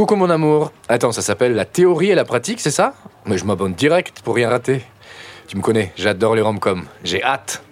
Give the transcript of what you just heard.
Coucou mon amour. Attends, ça s'appelle la théorie et la pratique, c'est ça? Mais je m'abonne direct pour rien rater. Tu me connais, j'adore les rom-coms. J'ai hâte.